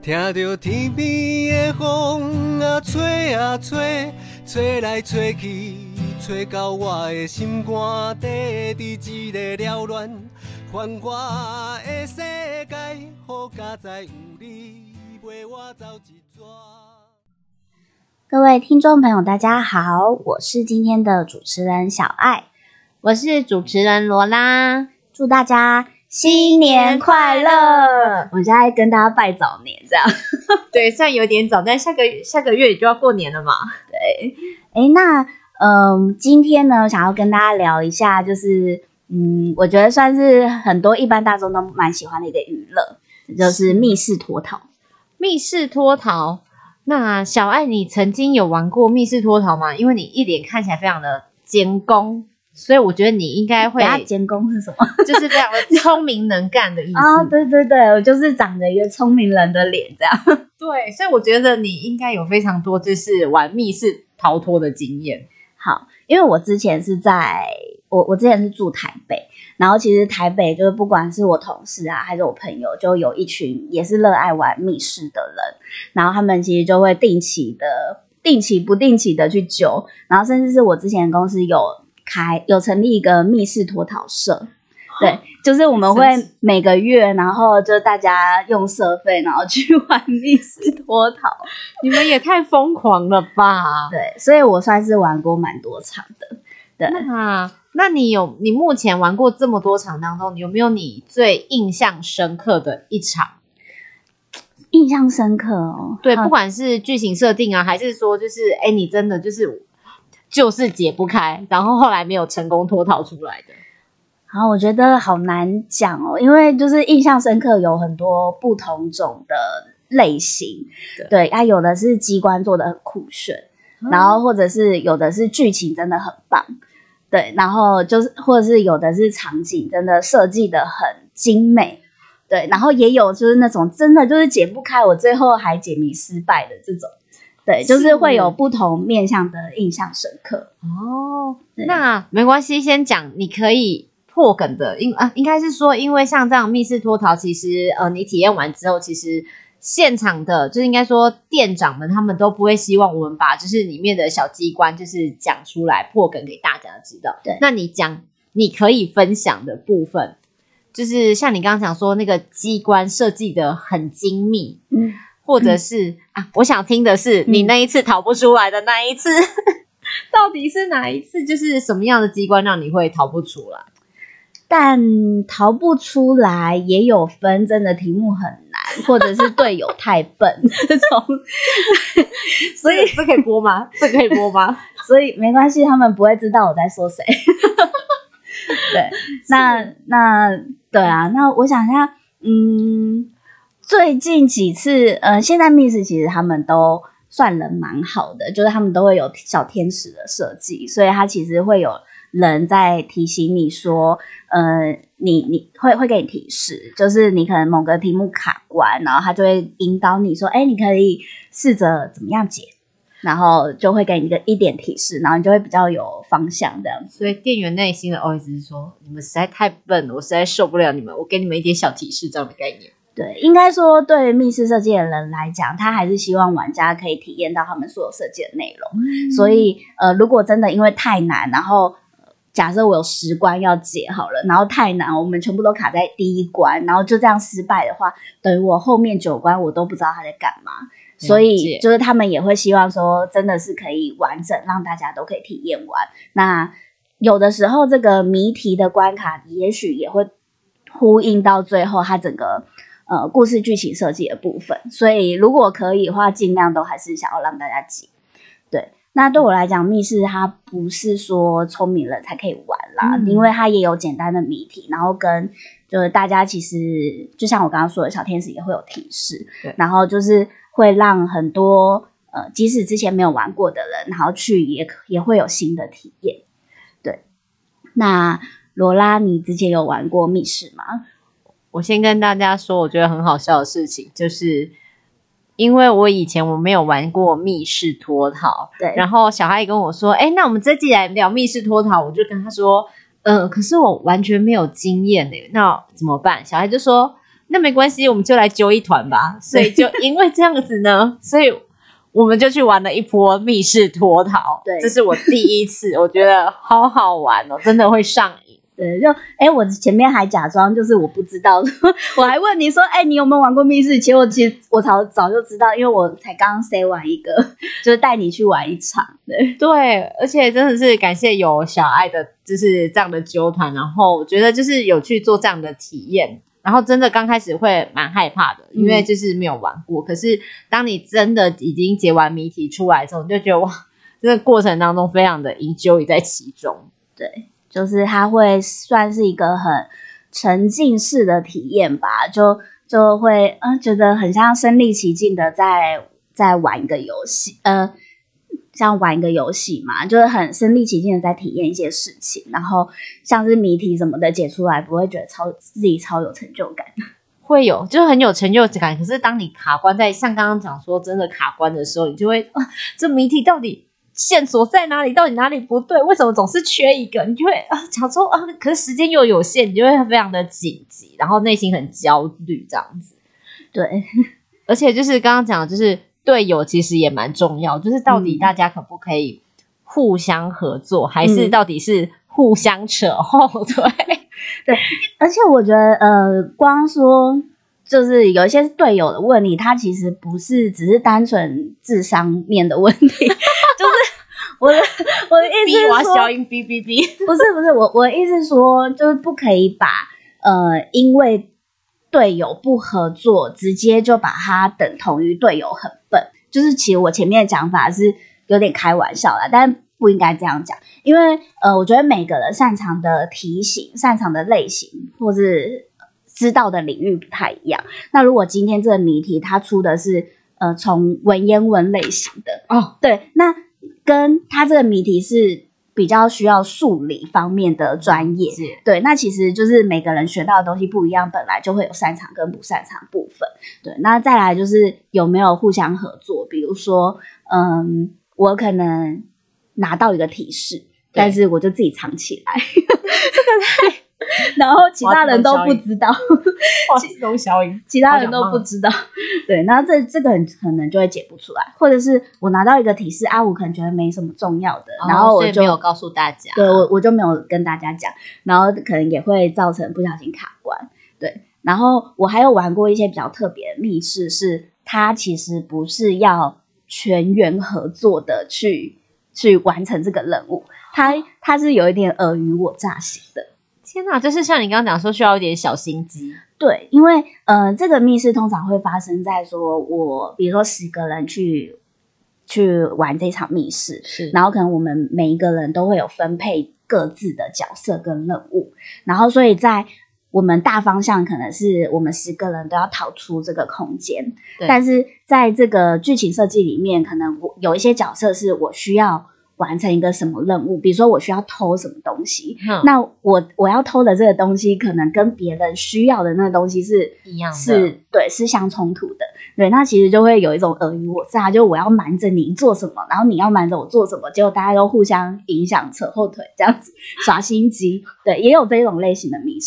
听着天边的风啊吹啊吹，吹来吹去，吹到我的心肝底，伫一个缭乱繁华的世界，好佳哉有你陪我走一逝。各位听众朋友，大家好，我是今天的主持人小爱，我是主持人罗拉，祝大家新年快乐！我现在跟大家拜早年，这样 对，虽然有点早，但下个下个月也就要过年了嘛。对。哎，那嗯，今天呢，想要跟大家聊一下，就是嗯，我觉得算是很多一般大众都蛮喜欢的一个娱乐，就是密室脱逃。密室脱逃。那小爱，你曾经有玩过密室脱逃吗？因为你一脸看起来非常的监工，所以我觉得你应该会。监工是什么？就是非常的聪明能干的意思。啊，对对对，我就是长着一个聪明人的脸这样。对，所以我觉得你应该有非常多就是玩密室逃脱的经验。好，因为我之前是在我我之前是住台北。然后其实台北就是不管是我同事啊，还是我朋友，就有一群也是热爱玩密室的人。然后他们其实就会定期的、定期不定期的去揪。然后甚至是我之前公司有开、有成立一个密室脱逃社。对，就是我们会每个月，然后就大家用社费，然后去玩密室脱逃。你们也太疯狂了吧？对，所以我算是玩过蛮多场的。对。那那你有你目前玩过这么多场当中，有没有你最印象深刻的一场？印象深刻哦，对，不管是剧情设定啊，还是说就是哎，你真的就是就是解不开，然后后来没有成功脱逃出来的。好，我觉得好难讲哦，因为就是印象深刻有很多不同种的类型，对，啊，有的是机关做的很酷炫，然后或者是有的是剧情真的很棒。对，然后就是，或者是有的是场景，真的设计的很精美，对，然后也有就是那种真的就是解不开，我最后还解谜失败的这种，对，就是会有不同面向的印象深刻。哦，那没关系，先讲你可以破梗的，应啊，应该是说，因为像这样密室脱逃，其实呃，你体验完之后，其实。现场的，就是应该说店长们，他们都不会希望我们把就是里面的小机关，就是讲出来破梗给大家知道。对，那你讲你可以分享的部分，就是像你刚刚讲说那个机关设计的很精密，嗯，或者是啊，我想听的是你那一次逃不出来的那一次，到底是哪一次？就是什么样的机关让你会逃不出来？但逃不出来也有分，真的题目很难，或者是队友太笨 这种，所以这可以播吗？这可以播吗？所以没关系，他们不会知道我在说谁。对，那那对啊，那我想一下，嗯，最近几次，呃，现在 Miss 其实他们都算人蛮好的，就是他们都会有小天使的设计，所以他其实会有。人在提醒你说，呃，你你会会给你提示，就是你可能某个题目卡关，然后他就会引导你说，哎，你可以试着怎么样解，然后就会给你个一点提示，然后你就会比较有方向这样子。所以店员内心的 OS 是说，你们实在太笨了，我实在受不了你们，我给你们一点小提示这样的概念。对，应该说对密室设计的人来讲，他还是希望玩家可以体验到他们所有设计的内容。所以，呃，如果真的因为太难，然后假设我有十关要解好了，然后太难，我们全部都卡在第一关，然后就这样失败的话，等于我后面九关我都不知道他在干嘛。所以就是他们也会希望说，真的是可以完整让大家都可以体验完。那有的时候这个谜题的关卡，也许也会呼应到最后它整个呃故事剧情设计的部分。所以如果可以的话，尽量都还是想要让大家解。对。那对我来讲，密室它不是说聪明人才可以玩啦，因为它也有简单的谜题，然后跟就是大家其实就像我刚刚说的，小天使也会有提示，然后就是会让很多呃，即使之前没有玩过的人，然后去也也会有新的体验。对，那罗拉，你之前有玩过密室吗？我先跟大家说，我觉得很好笑的事情就是。因为我以前我没有玩过密室脱逃，对，然后小孩也跟我说，哎，那我们这季来聊密室脱逃，我就跟他说，嗯，可是我完全没有经验呢，那怎么办？小孩就说，那没关系，我们就来揪一团吧。所以就因为这样子呢，所以我们就去玩了一波密室脱逃。对这是我第一次，我觉得好好玩哦，真的会上瘾。对，就哎，我前面还假装就是我不知道，我还问你说，哎，你有没有玩过密室？其实我其实我早早就知道，因为我才刚刚 say 完一个，就是带你去玩一场。对对，而且真的是感谢有小爱的，就是这样的纠团，然后我觉得就是有去做这样的体验。然后真的刚开始会蛮害怕的，因为就是没有玩过。可是当你真的已经解完谜题出来之后，你就觉得哇，这个过程当中非常的 enjoy 在其中。对，就是它会算是一个很沉浸式的体验吧，就就会嗯觉得很像身临其境的在在玩一个游戏，呃。像玩一个游戏嘛，就是很身临其境的在体验一些事情，然后像是谜题什么的解出来，不会觉得超自己超有成就感，会有就很有成就感。可是当你卡关在像刚刚讲说真的卡关的时候，你就会啊，这谜题到底线索在哪里？到底哪里不对？为什么总是缺一个？你就会啊，想说啊，可是时间又有限，你就会非常的紧急，然后内心很焦虑这样子。对，而且就是刚刚讲，就是。队友其实也蛮重要，就是到底大家可不可以互相合作，还是到底是互相扯后腿？对，而且我觉得，呃，光说就是有一些队友的问题，他其实不是只是单纯智商面的问题，就是 我的我的意思是说，消音哔哔哔，不是不是，我我的意思是说，就是不可以把呃，因为。队友不合作，直接就把他等同于队友很笨，就是其实我前面的讲法是有点开玩笑啦，但不应该这样讲，因为呃，我觉得每个人擅长的题型、擅长的类型或是知道的领域不太一样。那如果今天这个谜题它出的是呃从文言文类型的哦，对，那跟他这个谜题是。比较需要数理方面的专业，对，那其实就是每个人学到的东西不一样，本来就会有擅长跟不擅长部分，对。那再来就是有没有互相合作，比如说，嗯，我可能拿到一个提示，但是我就自己藏起来，这个太。然后其他人都不知道，其中小影，其他人都不知道，对，然后这这个很可能就会解不出来，或者是我拿到一个提示，阿五可能觉得没什么重要的，然后我就没有告诉大家，对我我就没有跟大家讲，然后可能也会造成不小心卡关，对，然后我还有玩过一些比较特别的密室，是它其实不是要全员合作的去去完成这个任务，它它是有一点尔虞我诈型的。天哪，就是像你刚刚讲说，需要一点小心机。对，因为呃，这个密室通常会发生在说，我比如说十个人去去玩这场密室，是，然后可能我们每一个人都会有分配各自的角色跟任务，然后所以在我们大方向可能是我们十个人都要逃出这个空间，但是在这个剧情设计里面，可能我有一些角色是我需要。完成一个什么任务？比如说我需要偷什么东西，那我我要偷的这个东西可能跟别人需要的那个东西是一样，是对，是相冲突的。对，那其实就会有一种尔虞我诈，就我要瞒着你做什么，然后你要瞒着我做什么，结果大家都互相影响，扯后腿，这样子耍心机。对，也有这种类型的密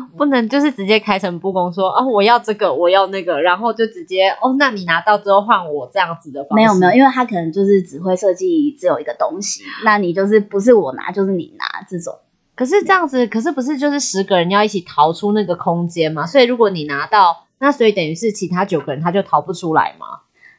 室。不能就是直接开诚布公说啊，我要这个，我要那个，然后就直接哦，那你拿到之后换我这样子的方式。没有没有，因为他可能就是只会设计只有一个东西，那你就是不是我拿就是你拿这种。可是这样子，可是不是就是十个人要一起逃出那个空间嘛？所以如果你拿到，那所以等于是其他九个人他就逃不出来吗？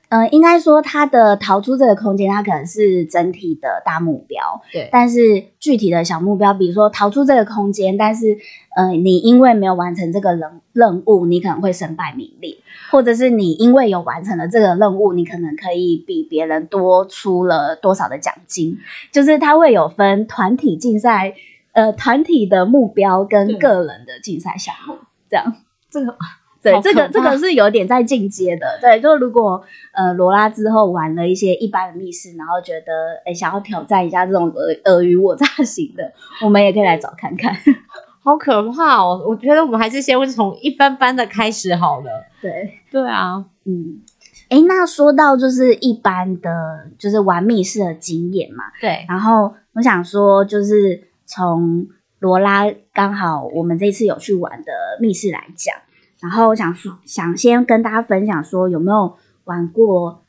呃，应该说他的逃出这个空间，它可能是整体的大目标，对。但是具体的小目标，比如说逃出这个空间，但是呃，你因为没有完成这个任任务，你可能会身败名裂，或者是你因为有完成了这个任务，你可能可以比别人多出了多少的奖金，就是它会有分团体竞赛，呃，团体的目标跟个人的竞赛项目，这样这个。对，这个这个是有点在进阶的。对，就如果呃罗拉之后玩了一些一般的密室，然后觉得哎想要挑战一下这种尔尔虞我诈型的，我们也可以来找看看。好可怕哦！我觉得我们还是先从一般般的开始好了。对，对啊，嗯，哎，那说到就是一般的，就是玩密室的经验嘛。对，然后我想说，就是从罗拉刚好我们这次有去玩的密室来讲。然后我想说，想先跟大家分享说，有没有玩过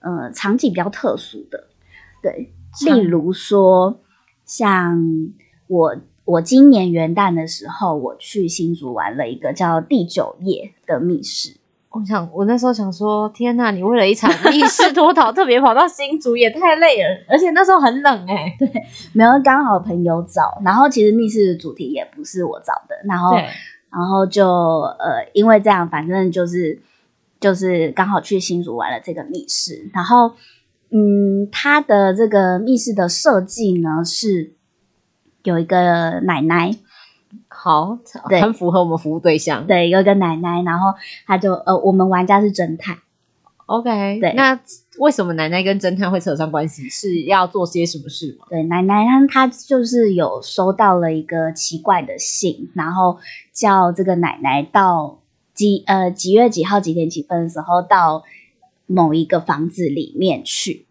呃场景比较特殊的？对，例如说，像我我今年元旦的时候，我去新竹玩了一个叫第九夜的密室。我想，我那时候想说，天呐，你为了一场密室脱逃特别跑到新竹，也太累了，而且那时候很冷哎、对没有刚好朋友找，然后其实密室的主题也不是我找的，然后对，然后就呃，因为这样，反正就是就是刚好去新竹玩了这个密室，然后嗯，它的这个密室的设计呢是有一个奶奶，好，对很符合我们服务对象。对，有一个奶奶，然后他就呃，我们玩家是侦探，OK，对那为什么奶奶跟侦探会扯上关系？是要做些什么事吗？对，奶奶她她就是有收到了一个奇怪的信，然后叫这个奶奶到几呃几月几号几点几分的时候到某一个房子里面去。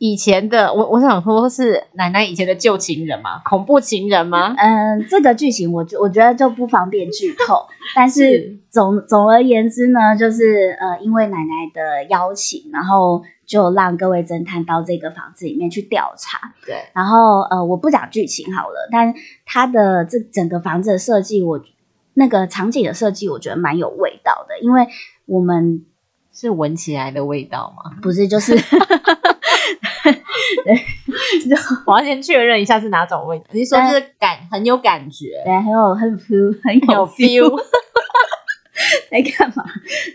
以前的我，我想说是奶奶以前的旧情人吗？恐怖情人吗？嗯，这个剧情我觉我觉得就不方便剧透，但是是总总而言之呢，就是呃，因为奶奶的邀请，然后就让各位侦探到这个房子里面去调查。对，然后呃，我不讲剧情好了，但它的这整个房子的设计，我那个场景的设计，我觉得蛮有味道的，因为我们是闻起来的味道吗？不是就是 我要先确认一下是哪种味道。你说是感很有感觉，对很有很 feel 很有有 feel。在干嘛？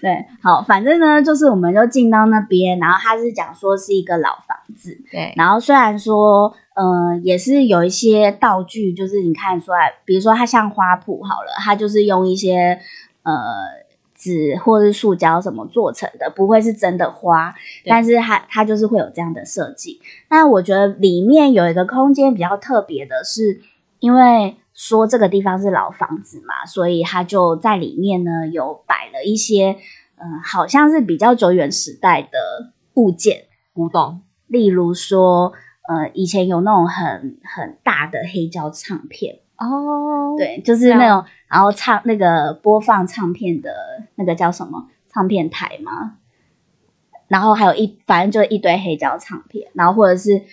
对，好，反正呢，就是我们就进到那边，然后他是讲说是一个老房子，对，然后虽然说，呃，也是有一些道具，就是你看出来，比如说它像花圃好了，它就是用一些呃纸或是塑胶什么做成的，不会是真的花，但是它它就是会有这样的设计。那我觉得里面有一个空间比较特别的是，因为说这个地方是老房子嘛，所以它就在里面呢有摆了一些，嗯、好像是比较久远时代的物件。古董。例如说，呃，以前有那种很很大的黑胶唱片，哦，对，就是那种，然后唱那个播放唱片的那个叫什么唱片台吗？然后还有一，反正就是一堆黑胶唱片，然后或者是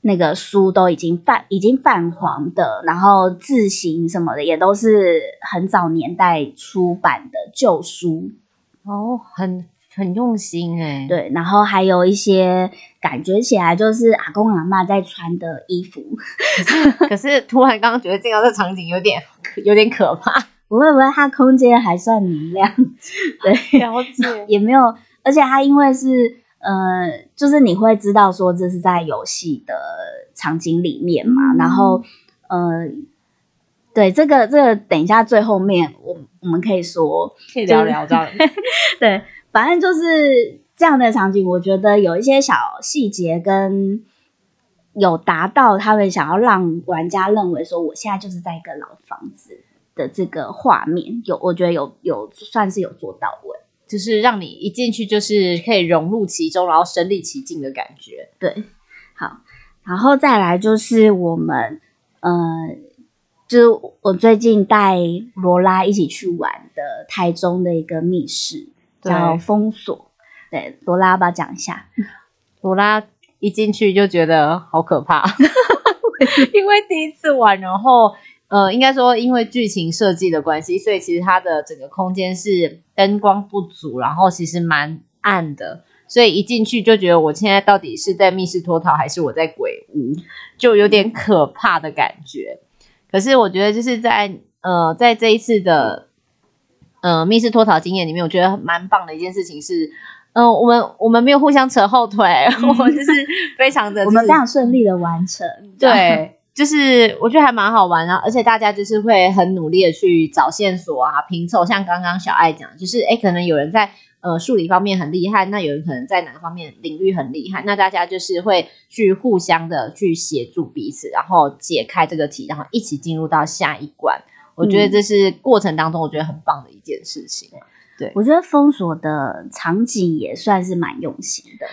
那个书都已经泛已经泛黄的，然后字形什么的也都是很早年代出版的旧书，哦，很很用心哎。对，然后还有一些感觉起来就是阿公阿嬷在穿的衣服，可是突然刚刚觉得进到这场景有点有点可怕。不会不会，它空间还算明亮，对，了解。也没有，而且它因为是呃，就是你会知道说这是在游戏的场景里面嘛，嗯然后呃，对这个这个等一下最后面我我们可以说，可以聊聊这样。对，反正就是这样的场景，我觉得有一些小细节跟有达到他们想要让玩家认为说，我现在就是在一个老房子的这个画面，有我觉得有有算是有做到位。就是让你一进去就是可以融入其中，然后身临其境的感觉。对，好，然后再来就是我们呃，就是我最近带罗拉一起去玩的台中的一个密室，叫封锁。对，罗拉要不要讲一下？罗拉一进去就觉得好可怕，因为第一次玩，然后呃，应该说因为剧情设计的关系，所以其实它的整个空间是灯光不足，然后其实蛮暗的，所以一进去就觉得我现在到底是在密室脱逃还是我在鬼屋，就有点可怕的感觉。可是我觉得就是在呃，在这一次的呃密室脱逃经验里面，我觉得蛮棒的一件事情是。嗯、我们我们没有互相扯后腿，我们就是非常的、我们非常顺利的完成。对，就是我觉得还蛮好玩啊，而且大家就是会很努力的去找线索啊、拼凑。像刚刚小爱讲，就是哎，可能有人在呃数理方面很厉害，那有人可能在哪个方面领域很厉害，那大家就是会去互相的去协助彼此，然后解开这个题，然后一起进入到下一关。我觉得这是过程当中我觉得很棒的一件事情。对我觉得封锁的场景也算是蛮用心的，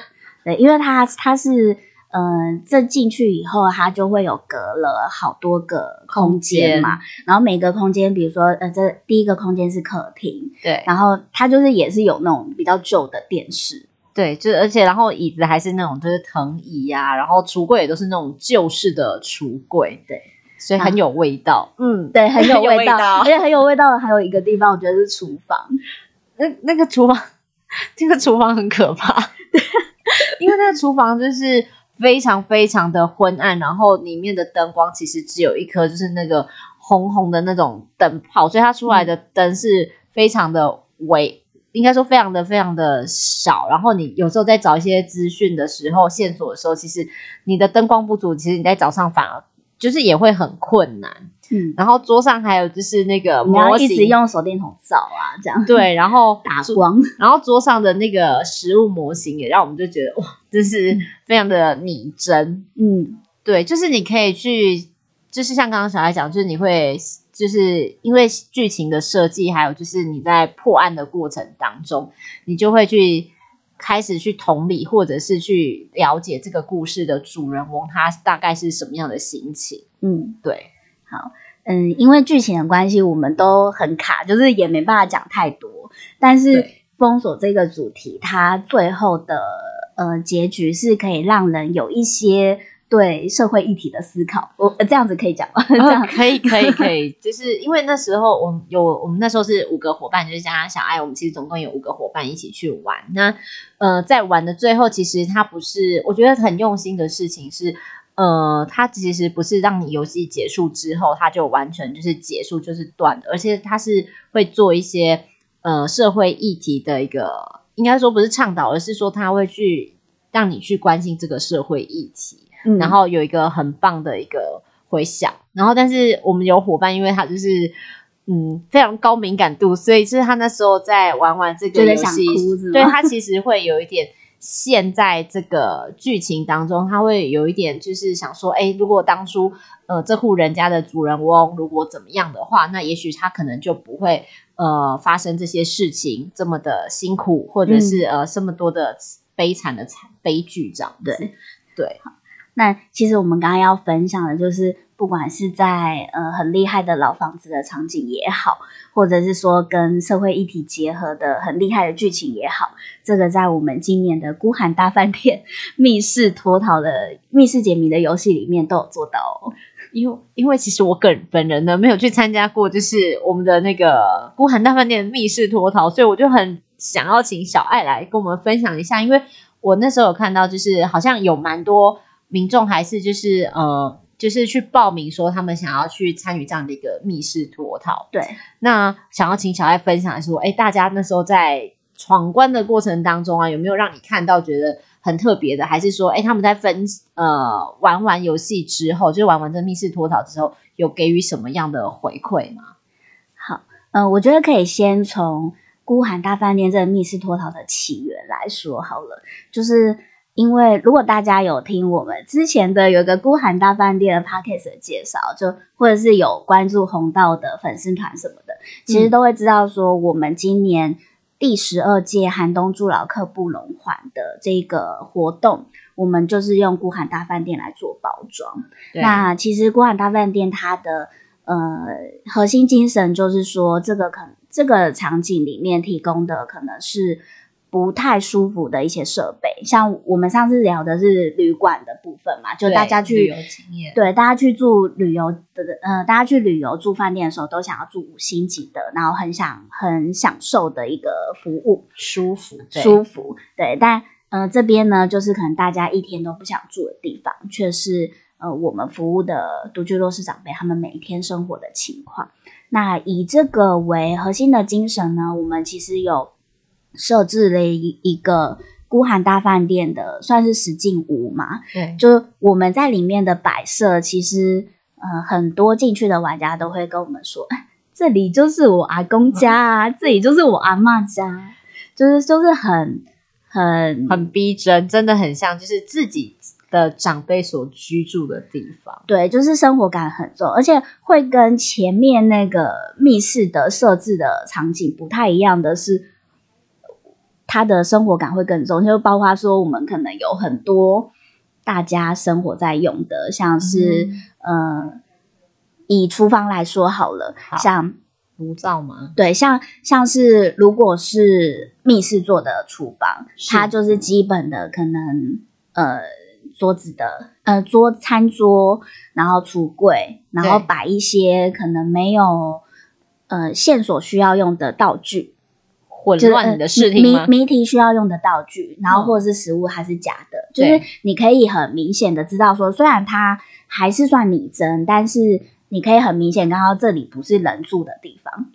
对，因为它它是嗯，这进去以后，它就会有隔了好多个空间嘛，然后每个空间，比如说，呃，这第一个空间是客厅，对，然后它就是也是有那种比较旧的电视，对，就而且然后椅子还是那种就是藤椅呀，然后橱柜也都是那种旧式的橱柜，对，所以很有味道，嗯，对，很有味道，而且很有味道的还有一个地方，我觉得是厨房，那那个厨房，这个厨房很可怕，因为那个厨房就是。非常非常的昏暗，然后里面的灯光其实只有一颗，就是那个红红的那种灯泡，所以它出来的灯是非常的微，应该说非常的非常的少。然后你有时候在找一些资讯的时候、线索的时候，其实你的灯光不足，其实你在早上反而就是也会很困难。嗯，然后桌上还有就是那个模型，一直用手电筒照啊，这样。对，然后 打光，然后桌上的那个食物模型也让我们就觉得哇，真是非常的拟真。嗯，对，就是你可以去，就是像刚刚小孩讲，就是你会，就是因为剧情的设计，还有就是你在破案的过程当中，你就会去开始去同理，或者是去了解这个故事的主人翁他大概是什么样的心情。嗯，对。好，嗯，因为剧情的关系，我们都很卡，就是也没办法讲太多。但是封锁这个主题，它最后的呃结局是可以让人有一些对社会议题的思考。我这样子可以讲吗？这样可以，可以，可以。就是因为那时候我们有，我们那时候是五个伙伴，就是加上小爱，我们其实总共有五个伙伴一起去玩。那呃，在玩的最后，其实它不是我觉得很用心的事情是。呃，它其实不是让你游戏结束之后，它就完全就是结束，就是断的，而且它是会做一些呃社会议题的一个，应该说不是倡导，而是说他会去让你去关心这个社会议题，然后有一个很棒的一个回响。然后，但是我们有伙伴，因为他就是嗯非常高敏感度，所以是他那时候在玩玩这个游戏，对他其实会有一点。现在这个剧情当中，他会有一点就是想说，哎，如果当初呃这户人家的主人翁如果怎么样的话，那也许他可能就不会呃发生这些事情这么的辛苦，或者是呃这么多的悲惨的惨悲剧这样子。对对，那其实我们刚刚要分享的就是。不管是在呃很厉害的老房子的场景也好，或者是说跟社会议题结合的很厉害的剧情也好，这个在我们今年的孤寒大饭店密室脱逃的密室解谜的游戏里面都有做到。哦。因为因为其实我个人本人呢没有去参加过，就是我们的那个孤寒大饭店密室脱逃，所以我就很想要请小爱来跟我们分享一下，因为我那时候有看到，就是好像有蛮多民众还是就是呃。就是去报名说他们想要去参与这样的一个密室脱逃。对，那想要请小爱分享说，哎，大家那时候在闯关的过程当中啊，有没有让你看到觉得很特别的？还是说，哎，他们在分呃玩完游戏之后，就玩完这密室脱逃之后，有给予什么样的回馈吗？好，嗯，我觉得可以先从孤寒大饭店这个密室脱逃的起源来说好了，就是。因为如果大家有听我们之前的有一个孤寒大饭店的 podcast 的介绍，就或者是有关注红道的粉丝团什么的，其实都会知道说，我们今年第十二届寒冬助老客不龙环的这个活动，我们就是用孤寒大饭店来做包装。那其实孤寒大饭店它的呃核心精神就是说，这个可这个场景里面提供的可能是。不太舒服的一些设备，像我们上次聊的是旅馆的部分嘛，就大家去旅游经验，对大家去住旅游的，呃，大家去旅游住饭店的时候，都想要住五星级的，然后很想很享受的一个服务，舒服，舒服，对。但呃，这边呢，就是可能大家一天都不想住的地方，却是呃我们服务的独居弱势长辈他们每一天生活的情况。那以这个为核心的精神呢，我们其实有。设置了一一个孤寒大饭店的，算是实境屋嘛？对，就我们在里面的摆设，其实呃很多进去的玩家都会跟我们说，这里就是我阿公家啊，这里就是我阿妈家，就是就是很很很逼真，真的很像就是自己的长辈所居住的地方。对，就是生活感很重，而且会跟前面那个密室的设置的场景不太一样的是。他的生活感会更重，就包括说我们可能有很多大家生活在用的，像是、呃，以厨房来说好了，好。像炉灶吗？对，像像是如果是密室做的厨房，它就是基本的可能呃桌子的呃桌餐桌，然后橱柜，然后摆一些可能没有呃线索需要用的道具，就是混乱你的视呃听吗？谜谜题需要用的道具，然后嗯或者是食物它是假的，就是你可以很明显的知道说，虽然它还是算拟真，但是你可以很明显看到这里不是人住的地方，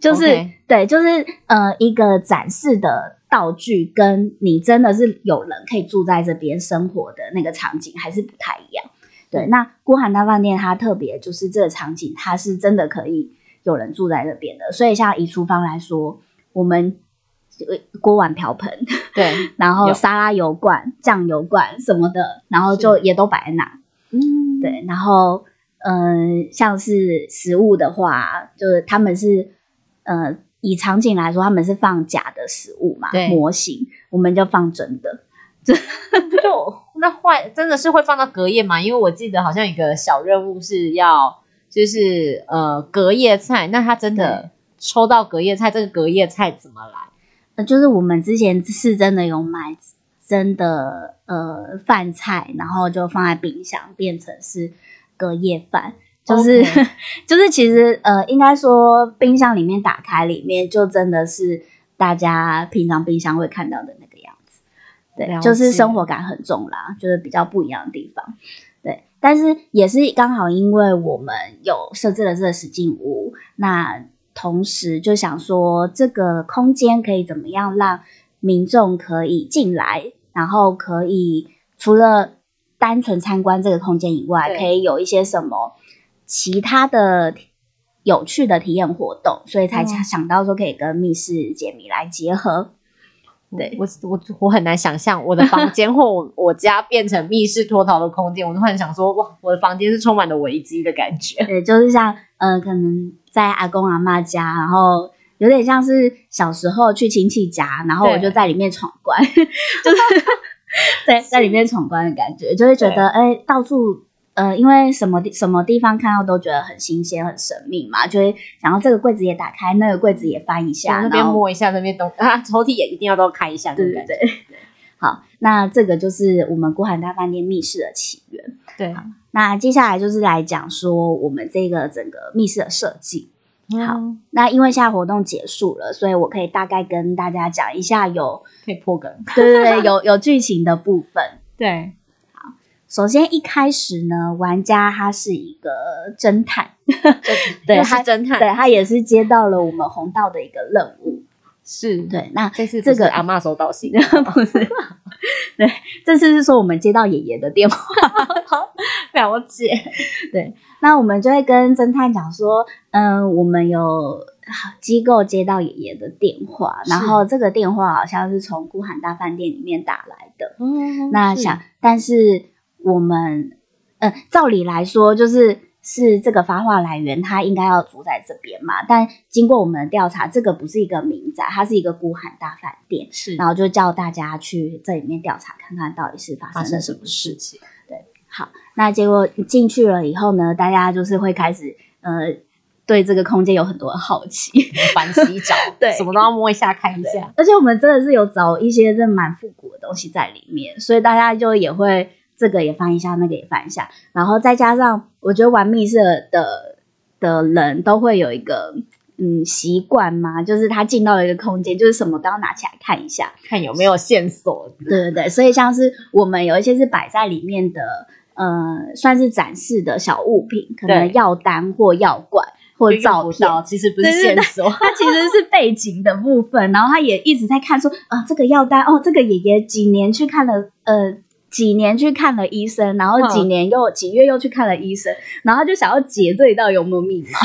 就是对，就是呃一个展示的道具，跟你真的是有人可以住在这边生活的那个场景还是不太一样。对，那孤寒大饭店它特别就是这个场景，它是真的可以有人住在这边的。所以像以厨房来说，我们呃锅碗瓢盆，对，然后沙拉油罐、酱油罐什么的，然后就也都摆在那。嗯，对，然后嗯、呃像是食物的话，就是他们是呃以场景来说，他们是放假的食物嘛，模型，我们就放真的。就那坏真的是会放到隔夜嘛？因为我记得好像有一个小任务是要就是呃隔夜菜，那他真的抽到隔夜菜，这个隔夜菜怎么来？呃，就是我们之前是真的有买真的呃饭菜，然后就放在冰箱变成是隔夜饭，就是、就是其实呃应该说冰箱里面打开里面就真的是大家平常冰箱会看到的那个样子，对，就是生活感很重啦，就是比较不一样的地方。对，但是也是刚好因为我们有设置了这个实景屋，那同时就想说，这个空间可以怎么样让民众可以进来，然后可以除了单纯参观这个空间以外，可以有一些什么其他的有趣的体验活动，所以才嗯想到说可以跟密室解谜来结合。对我我我很难想象我的房间或我我家变成密室脱逃的空间，我都很想说，哇，我的房间是充满了危机的感觉。对，就是像呃，可能在阿公阿妈家，然后有点像是小时候去亲戚家，然后我就在里面闯关，就是 对，在里面闯关的感觉，就会觉得哎，到处呃，因为什么地什么地方看到都觉得很新鲜、很神秘嘛，就会想要这个柜子也打开，那个柜子也翻一下，那边摸一下，那边东啊，抽屉也一定要都开一下，对那种感觉对对。好，那这个就是我们孤寒大饭店密室的起源。对，那接下来就是来讲说我们这个整个密室的设计。好嗯那因为现在活动结束了，所以我可以大概跟大家讲一下有，可以破梗。对对对，有有剧情的部分。对，首先一开始呢，玩家他是一个侦探，对他侦探，对他也是接到了我们红道的一个任务。是，对，那这次这个阿嬷收到信，不是，对，这次是说我们接到爷爷的电话。了解，对，那我们就会跟侦探讲说，嗯，我们有机构接到爷爷的电话，然是后这个电话好像是从孤寒大饭店里面打来的。嗯那想，但是我们，呃，照理来说，就是是这个发话来源，他应该要住在这边嘛。但经过我们的调查，这个不是一个民宅，它是一个孤寒大饭店。是然后就叫大家去这里面调查，看看到底是发生了什么事事。情？好，那结果进去了以后呢，大家就是会开始呃，对这个空间有很多的好奇，反洗澡，对什么都要摸一下看一下，而且我们真的是有找一些真的蛮复古的东西在里面，所以大家就也会这个也翻一下，那个也翻一下，然后再加上我觉得玩密室的的人都会有一个。嗯，习惯嘛，就是他进到了一个空间，就是什么都要拿起来看一下，看有没有线索。对对对，所以像是我们有一些是摆在里面的，呃，算是展示的小物品，可能对药单或药罐或照片，其实不是线索，它其实是背景的部分，然后他也一直在看说啊，这个药单哦，这个爷爷几年去看了呃。几年去看了医生，然后嗯。几年又、几月又去看了医生，然后他就想要解这里到底有没有密码。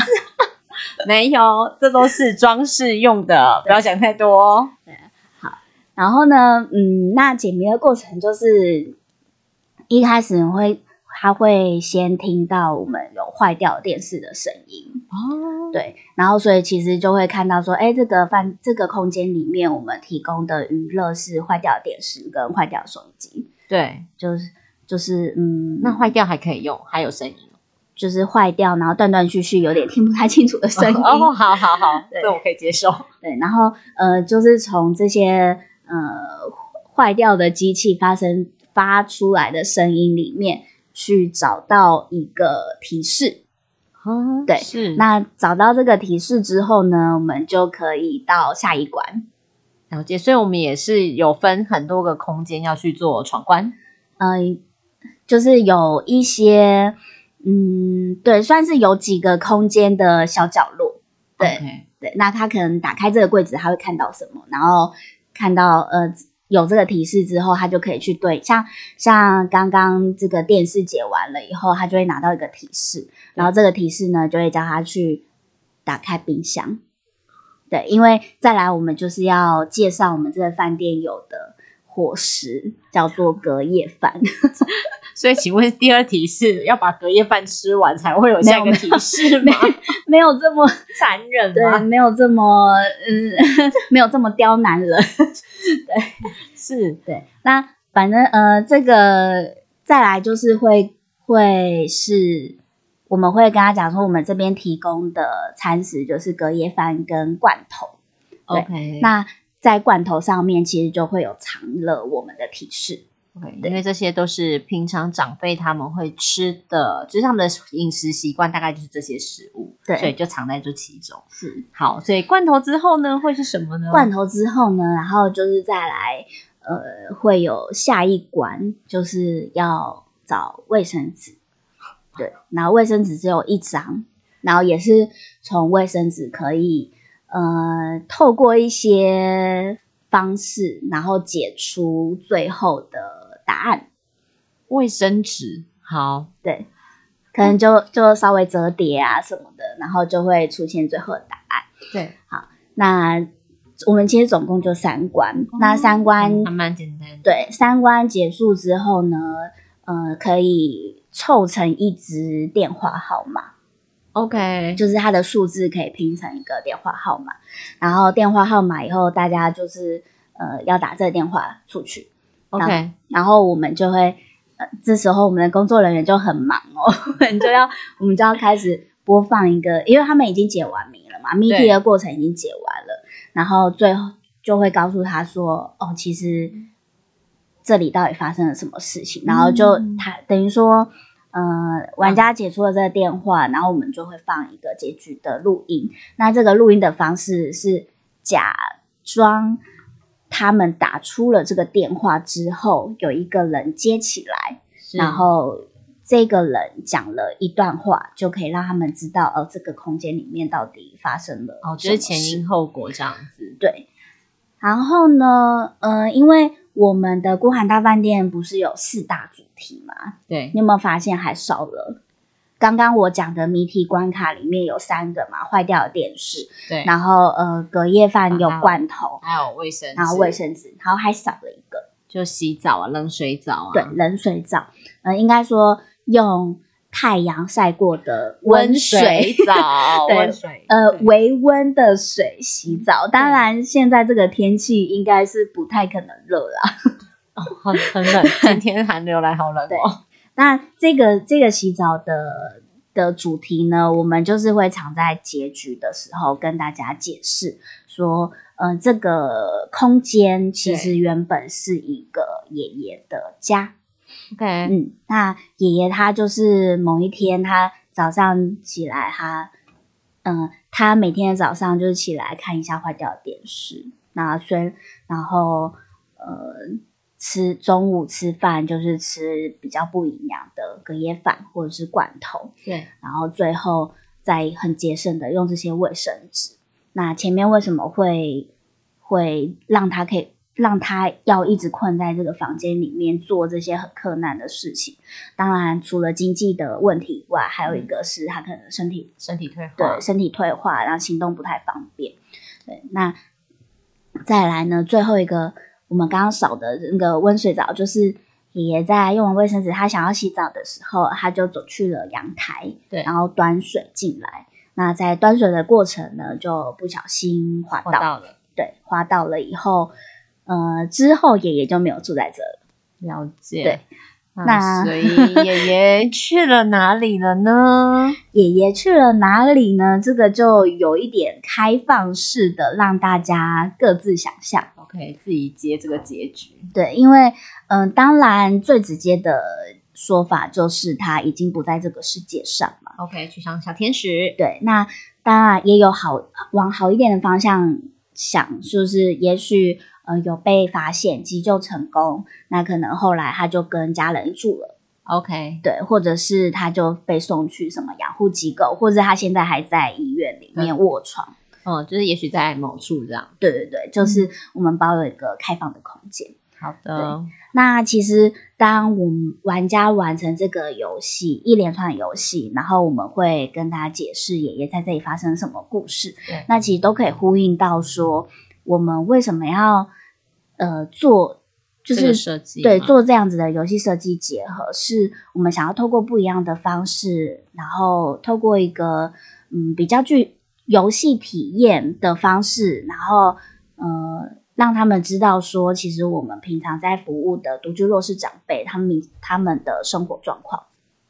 没有，这都是装饰用的，不要想太多。哦。然后呢，嗯，那解谜的过程就是一开始会他会先听到我们有坏掉电视的声音，哦，对，然后所以其实就会看到说，哎，这个饭这个空间里面我们提供的娱乐是坏掉电视跟坏掉手机，对，就是就是嗯，那坏掉还可以用，还有声音。就是坏掉，然后断断续续，有点听不太清楚的声音。哦，好好好，对这我可以接受。对，然后呃，就是从这些呃坏掉的机器发生发出来的声音里面去找到一个提示。哦，对是那找到这个提示之后呢，我们就可以到下一关。了解，所以我们也是有分很多个空间要去做闯关。嗯、就是有一些嗯，对，算是有几个空间的小角落。对对，那他可能打开这个柜子，他会看到什么？然后看到呃有这个提示之后，他就可以去对，像像刚刚这个电视解完了以后，他就会拿到一个提示，然后这个提示呢就会叫他去打开冰箱。对，因为再来我们就是要介绍我们这个饭店有的伙食，叫做隔夜饭。所以，请问第二题是要把隔夜饭吃完才会有下一个提示吗？没有这么 残忍对，吗？没有这么嗯，没有这么刁难人。对是对，那反正呃，这个再来就是会会是，我们会跟他讲说，我们这边提供的餐食就是隔夜饭跟罐头。OK，那在罐头上面其实就会有藏了我们的提示。OK，因为这些都是平常长辈他们会吃的，就是他们的饮食习惯大概就是这些食物，对所以就藏在这其中。是好，所以罐头之后呢，会是什么呢？罐头之后呢，然后就是再来呃，会有下一关，就是要找卫生纸。对，然后卫生纸只有一张，然后也是从卫生纸可以呃透过一些方式，然后解出最后的答案。卫生纸。好，对，可能就就稍微折叠啊什么的，然后就会出现最后的答案。对，好那我们其实总共就三关，那三关还蛮简单的。对，三关结束之后呢，呃，可以凑成一支电话号码，，OK，就是它的数字可以拼成一个电话号码，然后电话号码以后大家就是呃要打这个电话出去，OK，然后我们就会，呃，这时候我们的工作人员就很忙哦，我们就要我们就要开始播放一个，因为他们已经解完谜了嘛，谜题的过程已经解完了，然后最后就会告诉他说，哦，其实这里到底发生了什么事情，然后就嗯他等于说。呃，玩家解除了这个电话，然后我们就会放一个结局的录音。那这个录音的方式是假装他们打出了这个电话之后，有一个人接起来，然后这个人讲了一段话，就可以让他们知道，哦，这个空间里面到底发生了哦，就是前因后果这样子。对。然后呢，呃，因为我们的孤寒大饭店不是有四大主题吗，对。你，有没有发现还少了？刚刚我讲的谜题关卡里面有三个嘛，坏掉的电视，对，然后呃隔夜饭有罐头，还有卫生纸，然后卫生纸，然后还少了一个，就洗澡啊，冷水澡啊，对，冷水澡，呃，应该说用太阳晒过的温水，澡，对温水，呃，对微温的水洗澡。当然，现在这个天气应该是不太可能热啦。很很冷，今天寒流来，好冷哦。那这个这个洗澡的的主题呢，我们就是会藏在结局的时候跟大家解释说，呃，这个空间其实原本是一个爷爷的家。OK，嗯，那爷爷他就是某一天，他早上起来，他，嗯、他每天的早上就是起来看一下坏掉的电视，那虽然后呃吃中午吃饭就是吃比较不营养的隔夜饭或者是罐头，对，然后最后再很节省的用这些卫生纸。那前面为什么会会让他可以让他要一直困在这个房间里面做这些很困难的事情？当然，除了经济的问题以外，还有一个是他可能身体身体退化，对身体退化，然后行动不太方便。对，那再来呢，最后一个我们刚刚少的那个温水澡，就是爷爷在用完卫生纸，他想要洗澡的时候，他就走去了阳台，对然后端水进来。那在端水的过程呢，就不小心滑到了。对，滑倒了以后，呃，之后爷爷就没有住在这了。了解。对，那所以 爷爷去了哪里了呢？爷爷去了哪里呢？这个就有一点开放式的，让大家各自想象。OK，自己接这个结局。对，因为嗯，当然最直接的说法就是他已经不在这个世界上了。OK，去当小天使。对，那当然也有好往好一点的方向想，就是也许。呃，有被发现急救成功，那可能后来他就跟家人住了，OK，对，或者是他就被送去什么养护机构，或者他现在还在医院里面卧床，哦，就是也许在某处这样，对对对，就是我们包有一个开放的空间。好的，那其实当我们玩家完成这个游戏一连串的游戏，然后我们会跟他解释爷爷在这里发生什么故事，那其实都可以呼应到说我们为什么要。呃，做就是设计，对，做这样子的游戏设计结合，是我们想要透过不一样的方式，然后透过一个嗯比较具游戏体验的方式，然后呃让他们知道说，其实我们平常在服务的独居弱势长辈，他们他们的生活状况，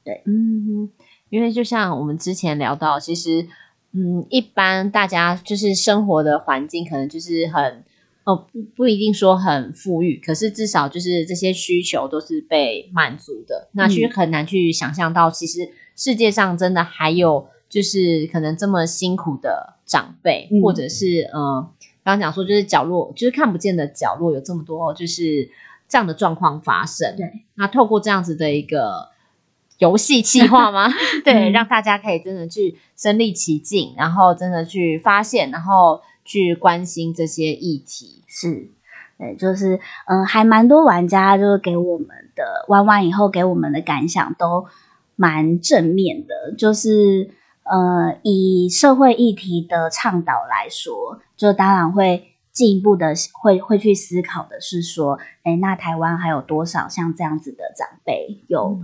对，嗯，因为就像我们之前聊到，其实嗯，一般大家就是生活的环境，可能就是很。哦，不不一定说很富裕，可是至少就是这些需求都是被满足的。那其实很难去想象到，其实世界上真的还有就是可能这么辛苦的长辈，或者是呃，刚刚讲说就是角落，就是看不见的角落有这么多就是这样的状况发生。对，那透过这样子的一个游戏企划吗？对，让大家可以真的去身临其境，然后真的去发现，然后。去关心这些议题是，对，就是嗯，还蛮多玩家就是给我们的玩完以后给我们的感想都蛮正面的，就是呃，以社会议题的倡导来说，就当然会进一步的会会去思考的是说，哎，那台湾还有多少像这样子的长辈有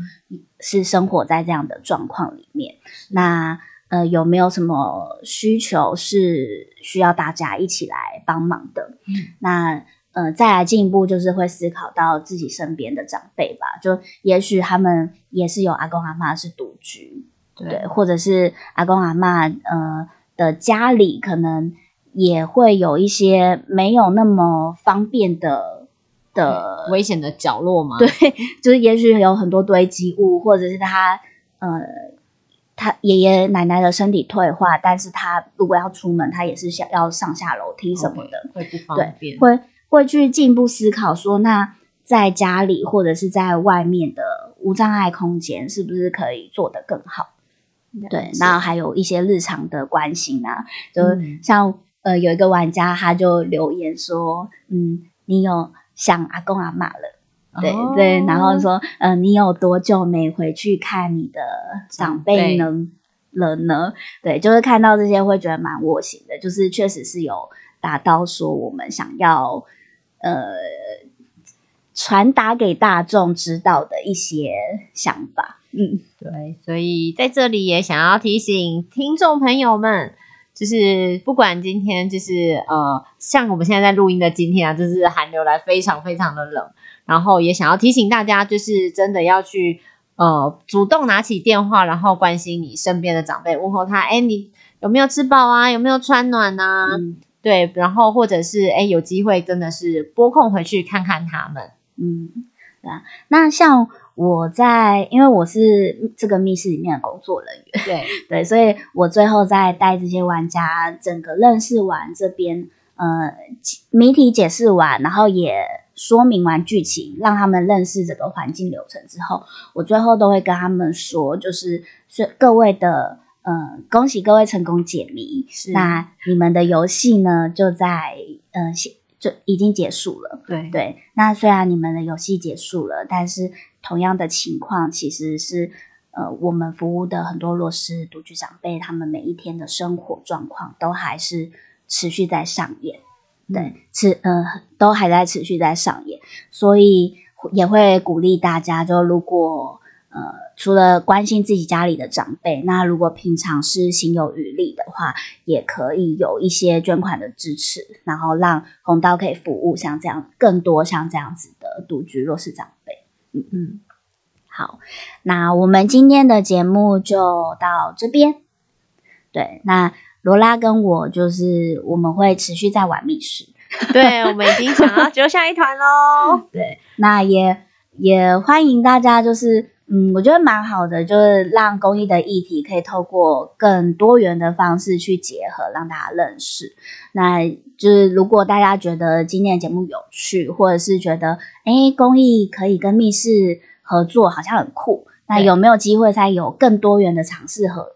是生活在这样的状况里面？那。呃，有没有什么需求是需要大家一起来帮忙的？那呃，再来进一步就是会思考到自己身边的长辈吧，就也许他们也是有阿公阿妈是独居，对，或者是阿公阿妈呃的家里可能也会有一些没有那么方便的的危险的角落吗？对，就是也许有很多堆积物，或者是他呃。他爷爷奶奶的身体退化，但是他如果要出门，他也是想要上下楼梯什么的，会不方便。会会去进一步思考说，那在家里或者是在外面的无障碍空间，是不是可以做得更好？对，那还有一些日常的关心啊，就像呃，有一个玩家他就留言说，嗯，你有想阿公阿妈了？对对，然后说，呃，你有多久没回去看你的长辈呢？了呢？对，就是看到这些会觉得蛮窝心的，就是确实是有达到说我们想要呃传达给大众知道的一些想法。嗯，对，所以在这里也想要提醒听众朋友们，就是不管今天就是呃，像我们现在在录音的今天啊，就是寒流来非常非常的冷。然后也想要提醒大家，就是真的要去呃主动拿起电话，然后关心你身边的长辈，问候他，哎，你有没有吃饱啊？有没有穿暖啊？对，然后或者是哎有机会真的是拨空回去看看他们。嗯，对啊。那像我在，因为我是这个密室里面的工作人员，对 对，所以我最后在带这些玩家整个认识完这边，呃，谜题解释完，然后也。说明完剧情，让他们认识整个环境流程之后，我最后都会跟他们说，就是是各位的，呃，恭喜各位成功解谜。那你们的游戏呢，就在，呃，就已经结束了。对对。那虽然你们的游戏结束了，但是同样的情况其实是，呃，我们服务的很多弱势独居长辈，他们每一天的生活状况都还是持续在上演。对，持呃都还在持续在上演，所以也会鼓励大家，就如果呃除了关心自己家里的长辈，那如果平常是心有余力的话，也可以有一些捐款的支持，然后让红刀可以服务像这样更多像这样子的独居弱势长辈。嗯嗯，好，那我们今天的节目就到这边。对，那罗拉跟我就是我们会持续在玩密室。对，我们已经想要 揪下一团喽。对，那也也欢迎大家，就是嗯，我觉得蛮好的，就是让公益的议题可以透过更多元的方式去结合，让大家认识。那就是如果大家觉得今天的节目有趣，或者是觉得哎，公益可以跟密室合作，好像很酷，那有没有机会再有更多元的尝试和？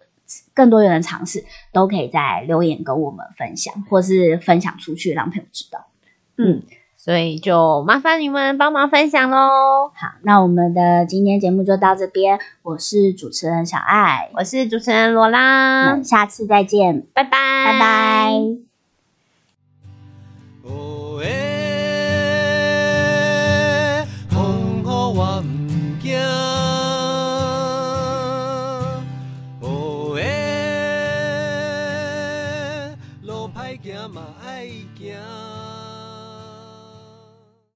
更多元的尝试都可以在留言跟我们分享，或是分享出去让朋友知道。嗯，所以就麻烦你们帮忙分享喽。好，那我们的今天节目就到这边。我是主持人小爱，我是主持人罗拉，下次再见，拜拜，拜拜。